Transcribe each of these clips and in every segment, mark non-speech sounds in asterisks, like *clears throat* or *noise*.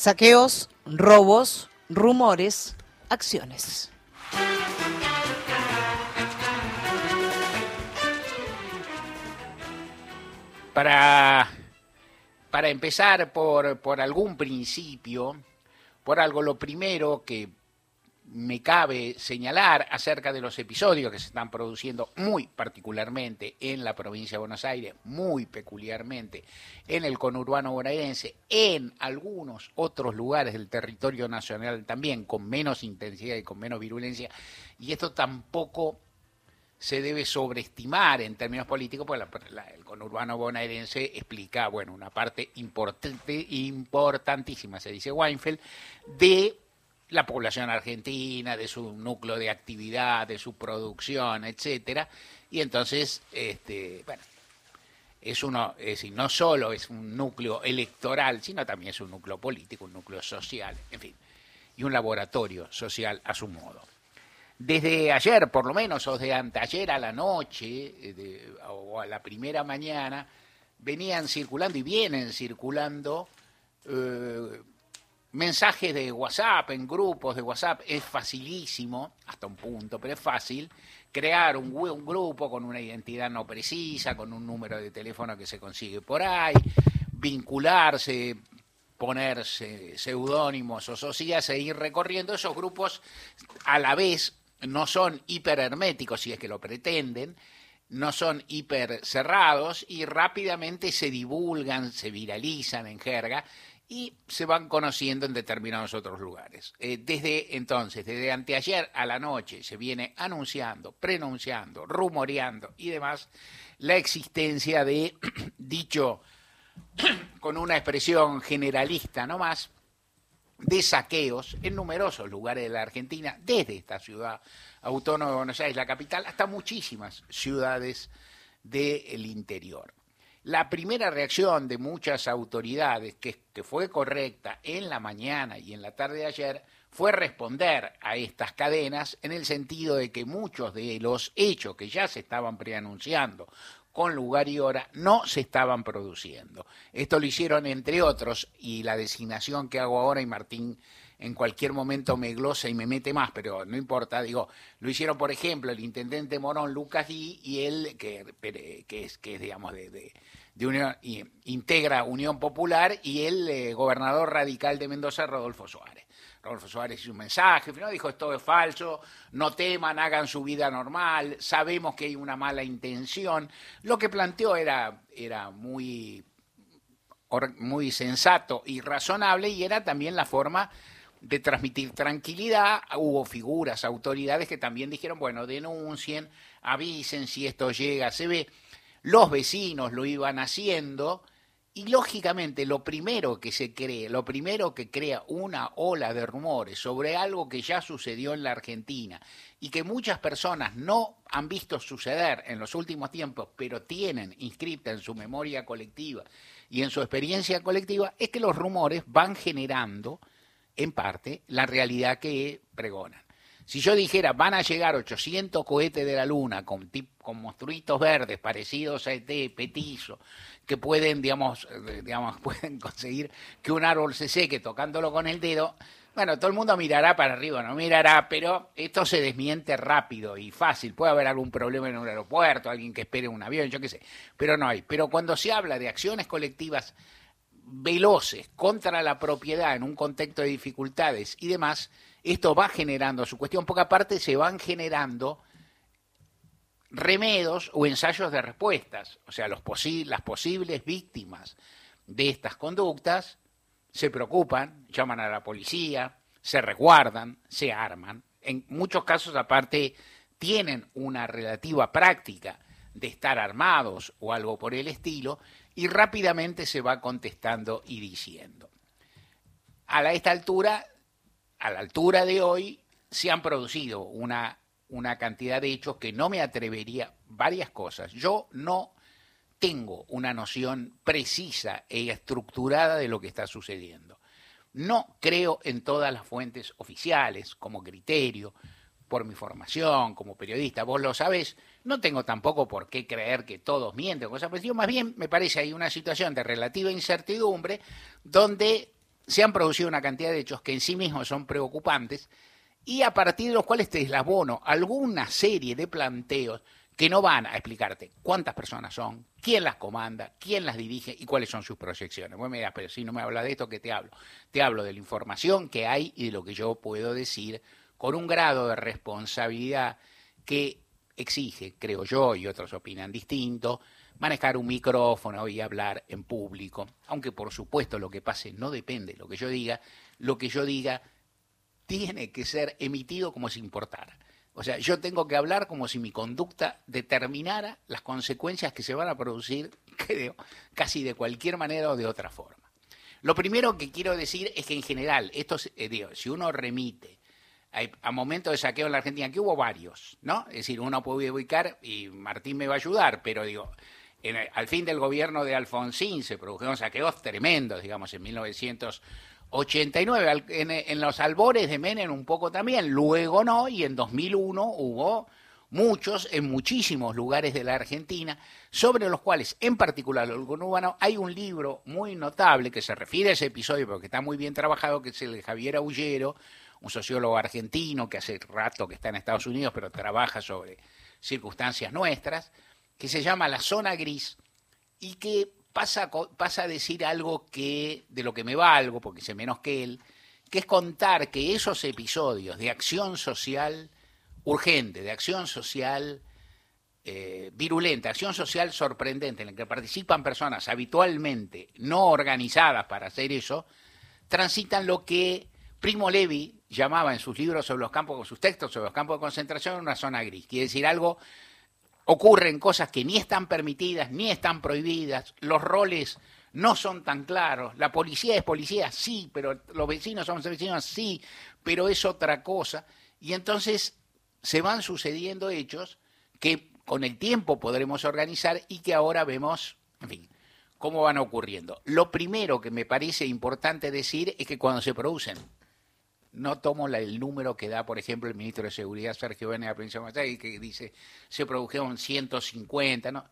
Saqueos, robos, rumores, acciones. Para, para empezar por, por algún principio, por algo, lo primero que me cabe señalar acerca de los episodios que se están produciendo muy particularmente en la provincia de Buenos Aires, muy peculiarmente en el conurbano bonaerense, en algunos otros lugares del territorio nacional también, con menos intensidad y con menos virulencia, y esto tampoco se debe sobreestimar en términos políticos, porque el conurbano bonaerense explica, bueno, una parte importante, importantísima, se dice Weinfeld, de la población argentina, de su núcleo de actividad, de su producción, etcétera, y entonces, este, bueno, es uno, es decir, no solo es un núcleo electoral, sino también es un núcleo político, un núcleo social, en fin, y un laboratorio social a su modo. Desde ayer, por lo menos, o de anteayer a la noche, eh, o a la primera mañana, venían circulando y vienen circulando eh, mensajes de WhatsApp, en grupos de WhatsApp, es facilísimo, hasta un punto, pero es fácil, crear un, un, grupo con una identidad no precisa, con un número de teléfono que se consigue por ahí, vincularse, ponerse seudónimos o socias e ir recorriendo. Esos grupos a la vez no son hiperherméticos si es que lo pretenden, no son hiper cerrados y rápidamente se divulgan, se viralizan en jerga y se van conociendo en determinados otros lugares. Eh, desde entonces, desde anteayer a la noche, se viene anunciando, prenunciando, rumoreando y demás la existencia de *clears throat* dicho *clears throat* con una expresión generalista no más, de saqueos en numerosos lugares de la Argentina, desde esta ciudad autónoma de Buenos Aires, la capital, hasta muchísimas ciudades del interior. La primera reacción de muchas autoridades, que, fue correcta en la mañana y en la tarde de ayer, fue responder a estas cadenas en el sentido de que muchos de los hechos que ya se estaban preanunciando con lugar y hora no se estaban produciendo. Esto lo hicieron entre otros y la designación que hago ahora y Martín en cualquier momento me glosa y me mete más, pero no importa, digo, lo hicieron, por ejemplo, el intendente Morón Lucas Di y él, que, es, que es, digamos, de, de, de Unión, integra Unión Popular, y el eh, gobernador radical de Mendoza, Rodolfo Suárez. Rodolfo Suárez hizo un mensaje, ¿no? dijo esto es falso, no teman, hagan su vida normal, sabemos que hay una mala intención. Lo que planteó era, era muy, muy sensato y razonable y era también la forma de transmitir tranquilidad. Hubo figuras, autoridades que también dijeron, bueno, denuncien, avisen si esto llega, se ve. Los vecinos lo iban haciendo y lógicamente lo primero que se cree, lo primero que crea una ola de rumores sobre algo que ya sucedió en la Argentina y que muchas personas no han visto suceder en los últimos tiempos, pero tienen inscrita en su memoria colectiva y en su experiencia colectiva, es que los rumores van generando en parte, la realidad que pregonan. Si yo dijera, van a llegar 800 cohetes de la Luna con, con monstruitos verdes parecidos a ET, petizo, que pueden, digamos, eh, digamos, *laughs* pueden conseguir que un árbol se seque tocándolo con el dedo, bueno, todo el mundo mirará para arriba, no mirará, pero esto se desmiente rápido y fácil. Puede haber algún problema en un aeropuerto, alguien que espere un avión, yo qué sé, pero no hay. Pero cuando se habla de acciones colectivas veloces contra la propiedad en un contexto de dificultades y demás, esto va generando su cuestión, porque aparte se van generando remedos o ensayos de respuestas. O sea, los las posibles víctimas de estas conductas se preocupan, llaman a la policía, se resguardan, se arman. En muchos casos, aparte, tienen una relativa práctica de estar armados o algo por el estilo, y rápidamente se va contestando y diciendo. A esta altura, a la altura de hoy, se han producido una, una cantidad de hechos que no me atrevería, varias cosas. Yo no tengo una noción precisa e estructurada de lo que está sucediendo. No creo en todas las fuentes oficiales como criterio, por mi formación como periodista, vos lo sabés, no tengo tampoco por qué creer que todos mienten, cosas pues yo más bien me parece hay una situación de relativa incertidumbre donde se han producido una cantidad de hechos que en sí mismos son preocupantes y a partir de los cuales te deslabono alguna serie de planteos que no van a explicarte cuántas personas son, quién las comanda, quién las dirige y cuáles son sus proyecciones. Bueno, me pero si no me habla de esto, ¿qué te hablo? Te hablo de la información que hay y de lo que yo puedo decir con un grado de responsabilidad que exige, creo yo, y otros opinan distinto, manejar un micrófono y hablar en público, aunque por supuesto lo que pase no depende de lo que yo diga, lo que yo diga tiene que ser emitido como si importara. O sea, yo tengo que hablar como si mi conducta determinara las consecuencias que se van a producir, *laughs* creo, casi de cualquier manera o de otra forma. Lo primero que quiero decir es que en general, esto, eh, si uno remite a, momentos de saqueo en la Argentina, que hubo varios, ¿no? Es decir, uno puede ubicar, y Martín me va a ayudar, pero digo, al fin del gobierno de Alfonsín se produjeron saqueos tremendos, digamos, en 1900 89, en, los albores de Menem un poco también, luego no, y en 2001 hubo muchos en muchísimos lugares de la Argentina, sobre los cuales, en particular el conurbano, hay un libro muy notable que se refiere a ese episodio, porque está muy bien trabajado, que es el de Javier Aullero, un sociólogo argentino que hace rato que está en Estados Unidos, pero trabaja sobre circunstancias nuestras, que se llama La Zona Gris, y que pasa, pasa a decir algo que de lo que me valgo, porque sé menos que él, que es contar que esos episodios de acción social urgente, de acción social eh, virulenta, acción social sorprendente, en la que participan personas habitualmente no organizadas para hacer eso, transitan lo que Primo Levi llamaba en sus libros sobre los campos, sus textos sobre los campos de concentración, una zona gris. Quiere decir algo ocurren cosas que ni están permitidas ni están prohibidas, los roles no son tan claros, la policía es policía, sí, pero los vecinos son vecinos, sí, pero es otra cosa. Y entonces se van sucediendo hechos que con el tiempo podremos organizar y que ahora vemos, en fin, cómo van ocurriendo. Lo primero que me parece importante decir es que cuando se producen no tomo el número que da, por ejemplo, el ministro de Seguridad, Sergio Bene, de la provincia de que dice se produjeron 150, ¿no?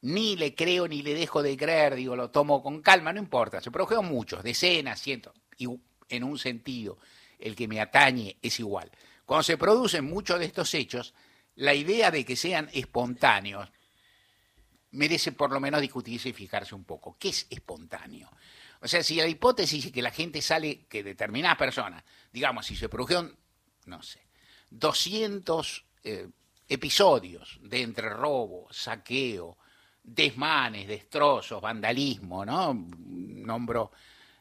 Ni le creo ni le dejo de creer, digo, lo tomo con calma, no importa, se produjeron muchos, decenas, cientos, y en un sentido, el que me atañe es igual. Cuando se producen muchos de estos hechos, la idea de que sean espontáneos merece por lo menos discutirse y fijarse un poco. ¿Qué es espontáneo? O sea, si la hipótesis es que la gente sale, que determinadas personas, digamos, si se produjeron, no sé, 200 eh, episodios de entre robo, saqueo, desmanes, destrozos, vandalismo, ¿no? Nombro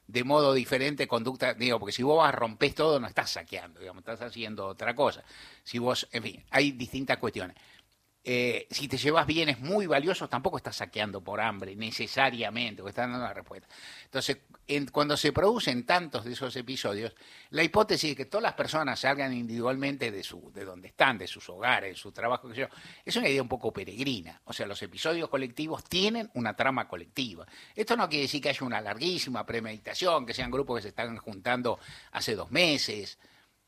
de modo diferente conducta, digo, porque si vos vas, rompes todo, no estás saqueando, digamos, estás haciendo otra cosa. Si vos, en fin, hay distintas cuestiones. Eh, si te llevas bienes muy valiosos, tampoco estás saqueando por hambre, necesariamente, porque están dando una respuesta. Entonces, cuando se producen tantos de esos episodios, la hipótesis de que todas las personas salgan individualmente de, su, de donde están, de sus hogares, de su trabajo, es una idea un poco peregrina. O sea, los episodios colectivos tienen una trama colectiva. Esto no quiere decir que haya una larguísima premeditación, que sean grupos que se están juntando hace dos meses,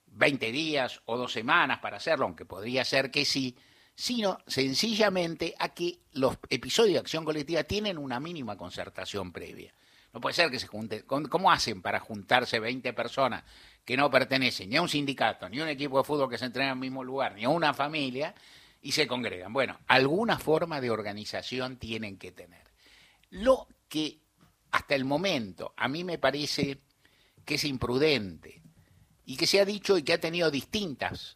20 días o dos semanas para hacerlo, aunque podría ser que sí sino sencillamente a que los episodios de acción colectiva tienen una mínima concertación previa. No puede ser que se junten. ¿Cómo hacen para juntarse 20 personas que no pertenecen ni a un sindicato, ni a un equipo de fútbol que se entrena en el mismo lugar, ni a una familia y se congregan? Bueno, alguna forma de organización tienen que tener. Lo que hasta el momento a mí me parece que es imprudente y que se ha dicho y que ha tenido distintas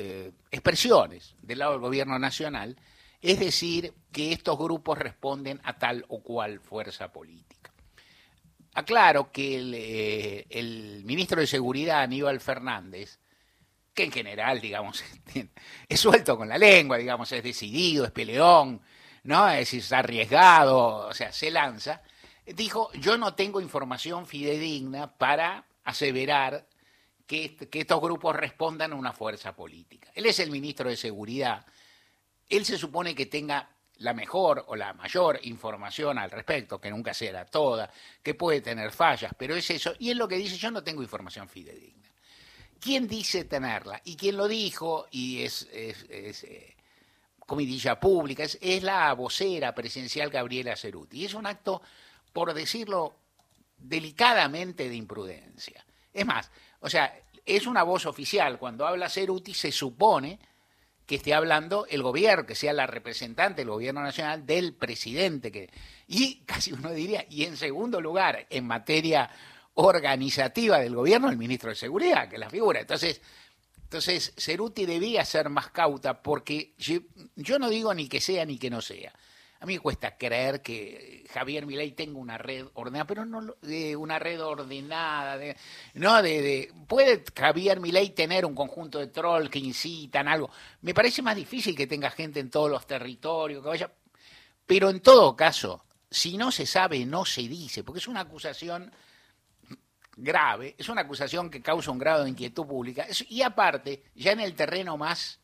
eh, expresiones del lado del gobierno nacional, es decir, que estos grupos responden a tal o cual fuerza política. Aclaro que el, eh, ministro de Seguridad, Aníbal Fernández, que en general, digamos, *laughs* es suelto con la lengua, digamos, es decidido, es peleón, ¿no? Es, es arriesgado, o sea, se lanza, dijo, yo no tengo información fidedigna para aseverar que, estos grupos respondan a una fuerza política. Él es el ministro de Seguridad. Él se supone que tenga la mejor o la mayor información al respecto, que nunca será toda, que puede tener fallas, pero es eso. Y él lo que dice, yo no tengo información fidedigna. ¿Quién dice tenerla? Y quién lo dijo, y es, es, eh, comidilla pública, es, la vocera presidencial Gabriela Ceruti. Y es un acto, por decirlo delicadamente de imprudencia. Es más, o sea, es una voz oficial. Cuando habla Ceruti se supone que esté hablando el gobierno, que sea la representante del gobierno nacional del presidente. Y *laughs* casi uno diría, y en segundo lugar, en materia organizativa del gobierno, el ministro de Seguridad, que es la figura. Entonces, entonces Ceruti debía ser más cauta porque yo no digo ni que sea ni que no sea. A mí me cuesta creer que Javier Milei tenga una red ordenada, pero no de una red ordenada, de, no de, puede Javier Milei tener un conjunto de trolls que incitan algo. Me parece más difícil que tenga gente en todos los territorios, que vaya, pero en todo caso, si no se sabe, no se dice, porque es una acusación grave, es una acusación que causa un grado de inquietud pública, y aparte, ya en el terreno más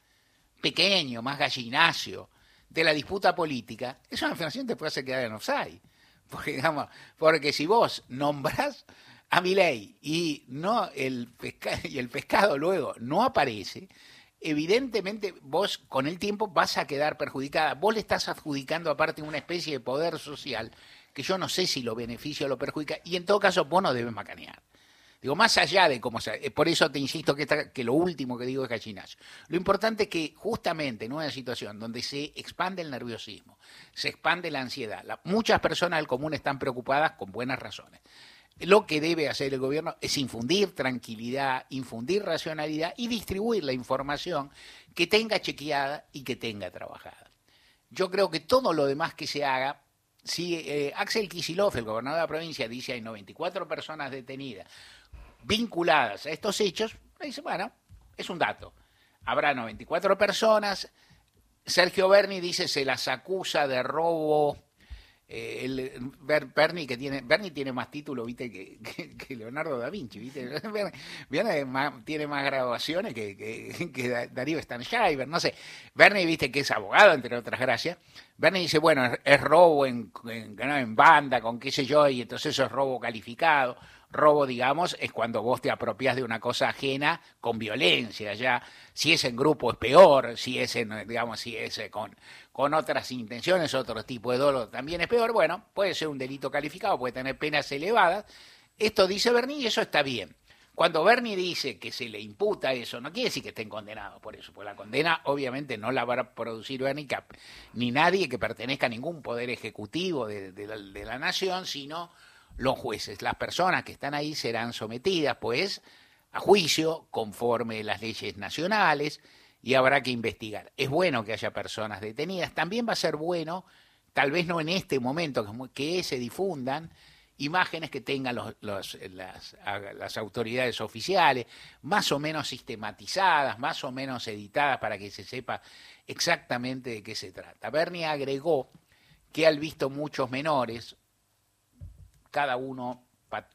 pequeño, más gallinacio, de la disputa política, esa afirmación te puede hacer quedar en offside. *laughs* Porque, digamos, porque si vos nombrás a mi ley y, no el *laughs* y el pescado luego no aparece, evidentemente vos con el tiempo vas a quedar perjudicada. Vos le estás adjudicando aparte una especie de poder social que yo no sé si lo beneficia o lo perjudica, y en todo caso vos no debes macanear. Digo, más allá de cómo se... Eh, por eso te insisto que, lo último que digo es gallinazo. Lo importante es que justamente en una situación donde se expande el nerviosismo, se expande la ansiedad, muchas personas del común están preocupadas con buenas razones. Lo que debe hacer el gobierno es infundir tranquilidad, infundir racionalidad y distribuir la información que tenga chequeada y que tenga trabajada. Yo creo que todo lo demás que se haga si eh, Axel Kisilov, el gobernador de la provincia, dice hay 94 personas detenidas, vinculadas a estos hechos, dice, bueno, es un dato. Habrá 94 personas. Sergio Berni dice se las acusa de robo. Eh, el, Berni que tiene Berni tiene más títulos viste que, Leonardo da Vinci viste *laughs* tiene más graduaciones que, que, Darío Stanschreiber no sé Berni viste que es abogado entre otras gracias Berni dice bueno es, robo en, en, en banda con qué sé yo y entonces eso es robo calificado robo, digamos, es cuando vos te apropias de una cosa ajena con violencia, ya si es en grupo es peor, si es en, digamos, si es eh, con, con otras intenciones, otro tipo de dolo también es peor, bueno, puede ser un delito calificado, puede tener penas elevadas. Esto dice Berni y eso está bien. Cuando Berni dice que se le imputa eso, no quiere decir que estén condenados por eso, porque la condena obviamente no la va a producir Bernie ni nadie que pertenezca a ningún poder ejecutivo de, de la nación, sino los jueces. Las personas que están ahí serán sometidas, pues, a juicio conforme las leyes nacionales y habrá que investigar. Es bueno que haya personas detenidas. También va a ser bueno, tal vez no en este momento, que se difundan imágenes que tengan las, las, autoridades oficiales, más o menos sistematizadas, más o menos editadas para que se sepa exactamente de qué se trata. Bernie agregó que han visto muchos menores, cada uno,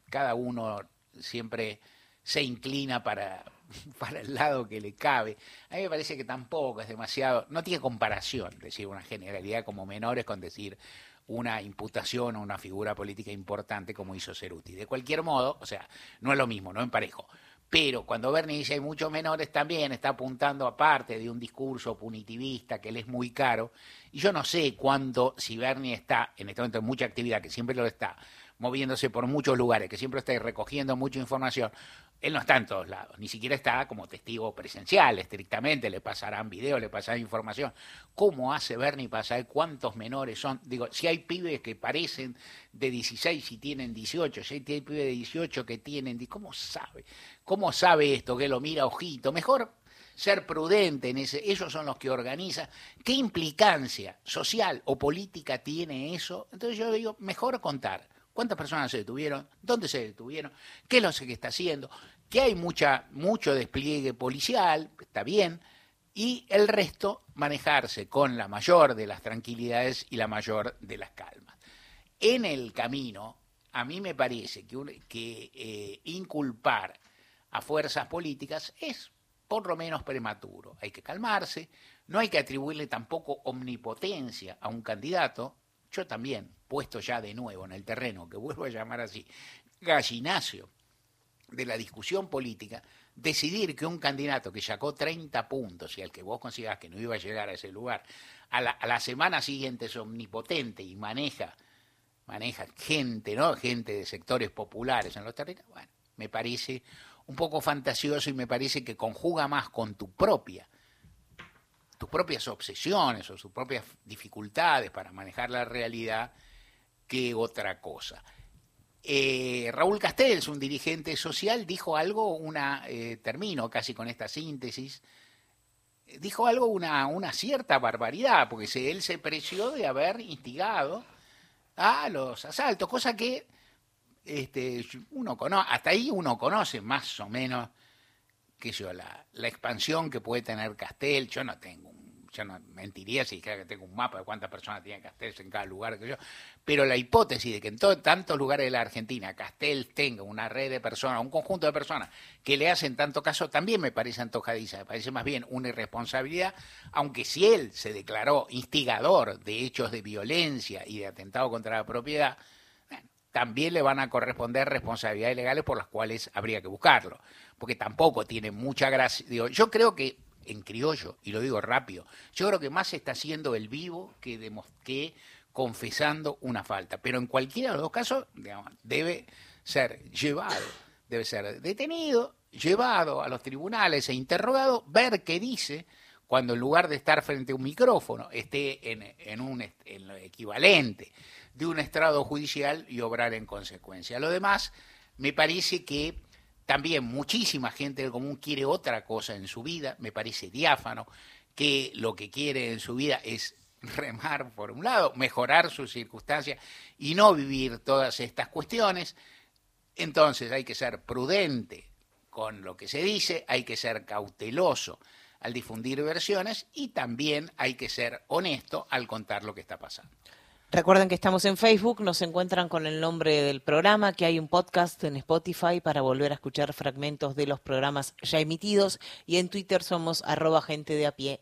cada uno siempre se inclina para, *laughs* para el lado que le cabe. A mí me parece que tampoco es demasiado, no tiene comparación decir una generalidad como menores con decir una imputación o una figura política importante como hizo Ceruti. De cualquier modo, o sea, no es lo mismo, no emparejo. Pero cuando Bernie dice hay muchos menores también está apuntando aparte de un discurso punitivista que le es muy caro. Y yo no sé cuándo, si Bernie está en este momento en mucha actividad, que siempre lo está, moviéndose por muchos lugares, que siempre está recogiendo mucha información, él no está en todos lados, ni siquiera está como testigo presencial, estrictamente, le pasarán videos, le pasarán información. ¿Cómo hace Bernie para saber cuántos menores son? Digo, si hay pibes que parecen de 16 y tienen 18, si hay pibes de 18 que tienen, ¿cómo sabe? ¿Cómo sabe esto? Que lo mira ojito. Mejor ser prudente en ese, ellos son los que organizan. ¿Qué implicancia social o política tiene eso? Entonces yo digo, mejor contar cuántas personas se detuvieron, dónde se detuvieron, qué es lo que está haciendo, que hay mucha, mucho despliegue policial, está bien, y el resto manejarse con la mayor de las tranquilidades y la mayor de las calmas. En el camino, a mí me parece que, eh, inculpar a fuerzas políticas es por lo menos prematuro. Hay que calmarse, no hay que atribuirle tampoco omnipotencia a un candidato, yo también, puesto ya de nuevo en el terreno, que vuelvo a llamar así, gallinacio de la discusión política, decidir que un candidato que sacó 30 puntos y al que vos consigas que no iba a llegar a ese lugar, a la, semana siguiente es omnipotente y maneja maneja gente, ¿no? Gente de sectores populares en los territorios, bueno, me parece un poco fantasioso y me parece que conjuga más con tu propia, tus propias obsesiones o sus propias dificultades para manejar la realidad que otra cosa. Eh, Raúl Castells, un dirigente social, dijo algo, una, eh, termino casi con esta síntesis, dijo algo, una, una cierta barbaridad, porque él se preció de haber instigado a los asaltos, cosa que este, uno conoce, hasta ahí uno conoce más o menos qué yo, la, expansión que puede tener Castel, yo no tengo yo no mentiría si dijera que tengo un mapa de cuántas personas tiene Castel en cada lugar que yo, pero la hipótesis de que en tantos lugares de la Argentina Castel tenga una red de personas, un conjunto de personas que le hacen tanto caso, también me parece antojadiza, me parece más bien una irresponsabilidad, aunque si él se declaró instigador de hechos de violencia y de atentado contra la propiedad, también le van a corresponder responsabilidades legales por las cuales habría que buscarlo, porque tampoco tiene mucha gracia. yo creo que en criollo, y lo digo rápido, yo creo que más está haciendo el vivo que, confesando una falta, pero en cualquiera de los dos casos debe ser llevado, debe ser detenido, llevado a los tribunales e interrogado, ver qué dice, cuando en lugar de estar frente a un micrófono esté en, en, un, en lo equivalente de un estrado judicial y obrar en consecuencia. Lo demás, me parece que también muchísima gente del común quiere otra cosa en su vida, me parece diáfano, que lo que quiere en su vida es *laughs* remar por un lado, mejorar sus circunstancias y no vivir todas estas cuestiones. Entonces hay que ser prudente con lo que se dice, hay que ser cauteloso al difundir versiones y también hay que ser honesto al contar lo que está pasando. Recuerden que estamos en Facebook, nos encuentran con el nombre del programa, que hay un podcast en Spotify para volver a escuchar fragmentos de los programas ya emitidos y en Twitter somos arroba gente de a pie.